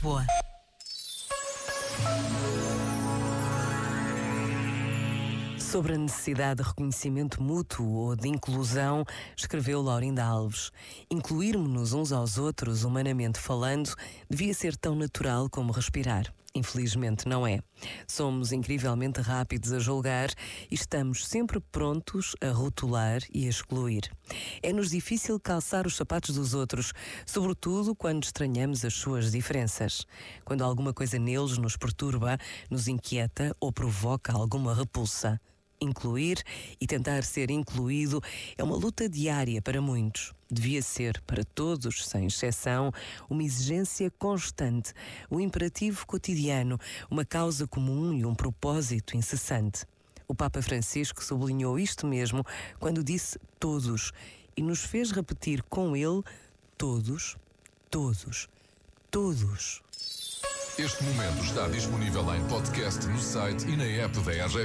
Lisboa. Sobre a necessidade de reconhecimento mútuo ou de inclusão, escreveu Laurinda Alves. Incluirmos-nos uns aos outros, humanamente falando, devia ser tão natural como respirar. Infelizmente não é. Somos incrivelmente rápidos a julgar e estamos sempre prontos a rotular e a excluir. É-nos difícil calçar os sapatos dos outros, sobretudo quando estranhamos as suas diferenças. Quando alguma coisa neles nos perturba, nos inquieta ou provoca alguma repulsa. Incluir e tentar ser incluído é uma luta diária para muitos. Devia ser, para todos, sem exceção, uma exigência constante, um imperativo cotidiano, uma causa comum e um propósito incessante. O Papa Francisco sublinhou isto mesmo quando disse todos e nos fez repetir com ele todos, todos, todos. Este momento está disponível em podcast no site e na app da RGF.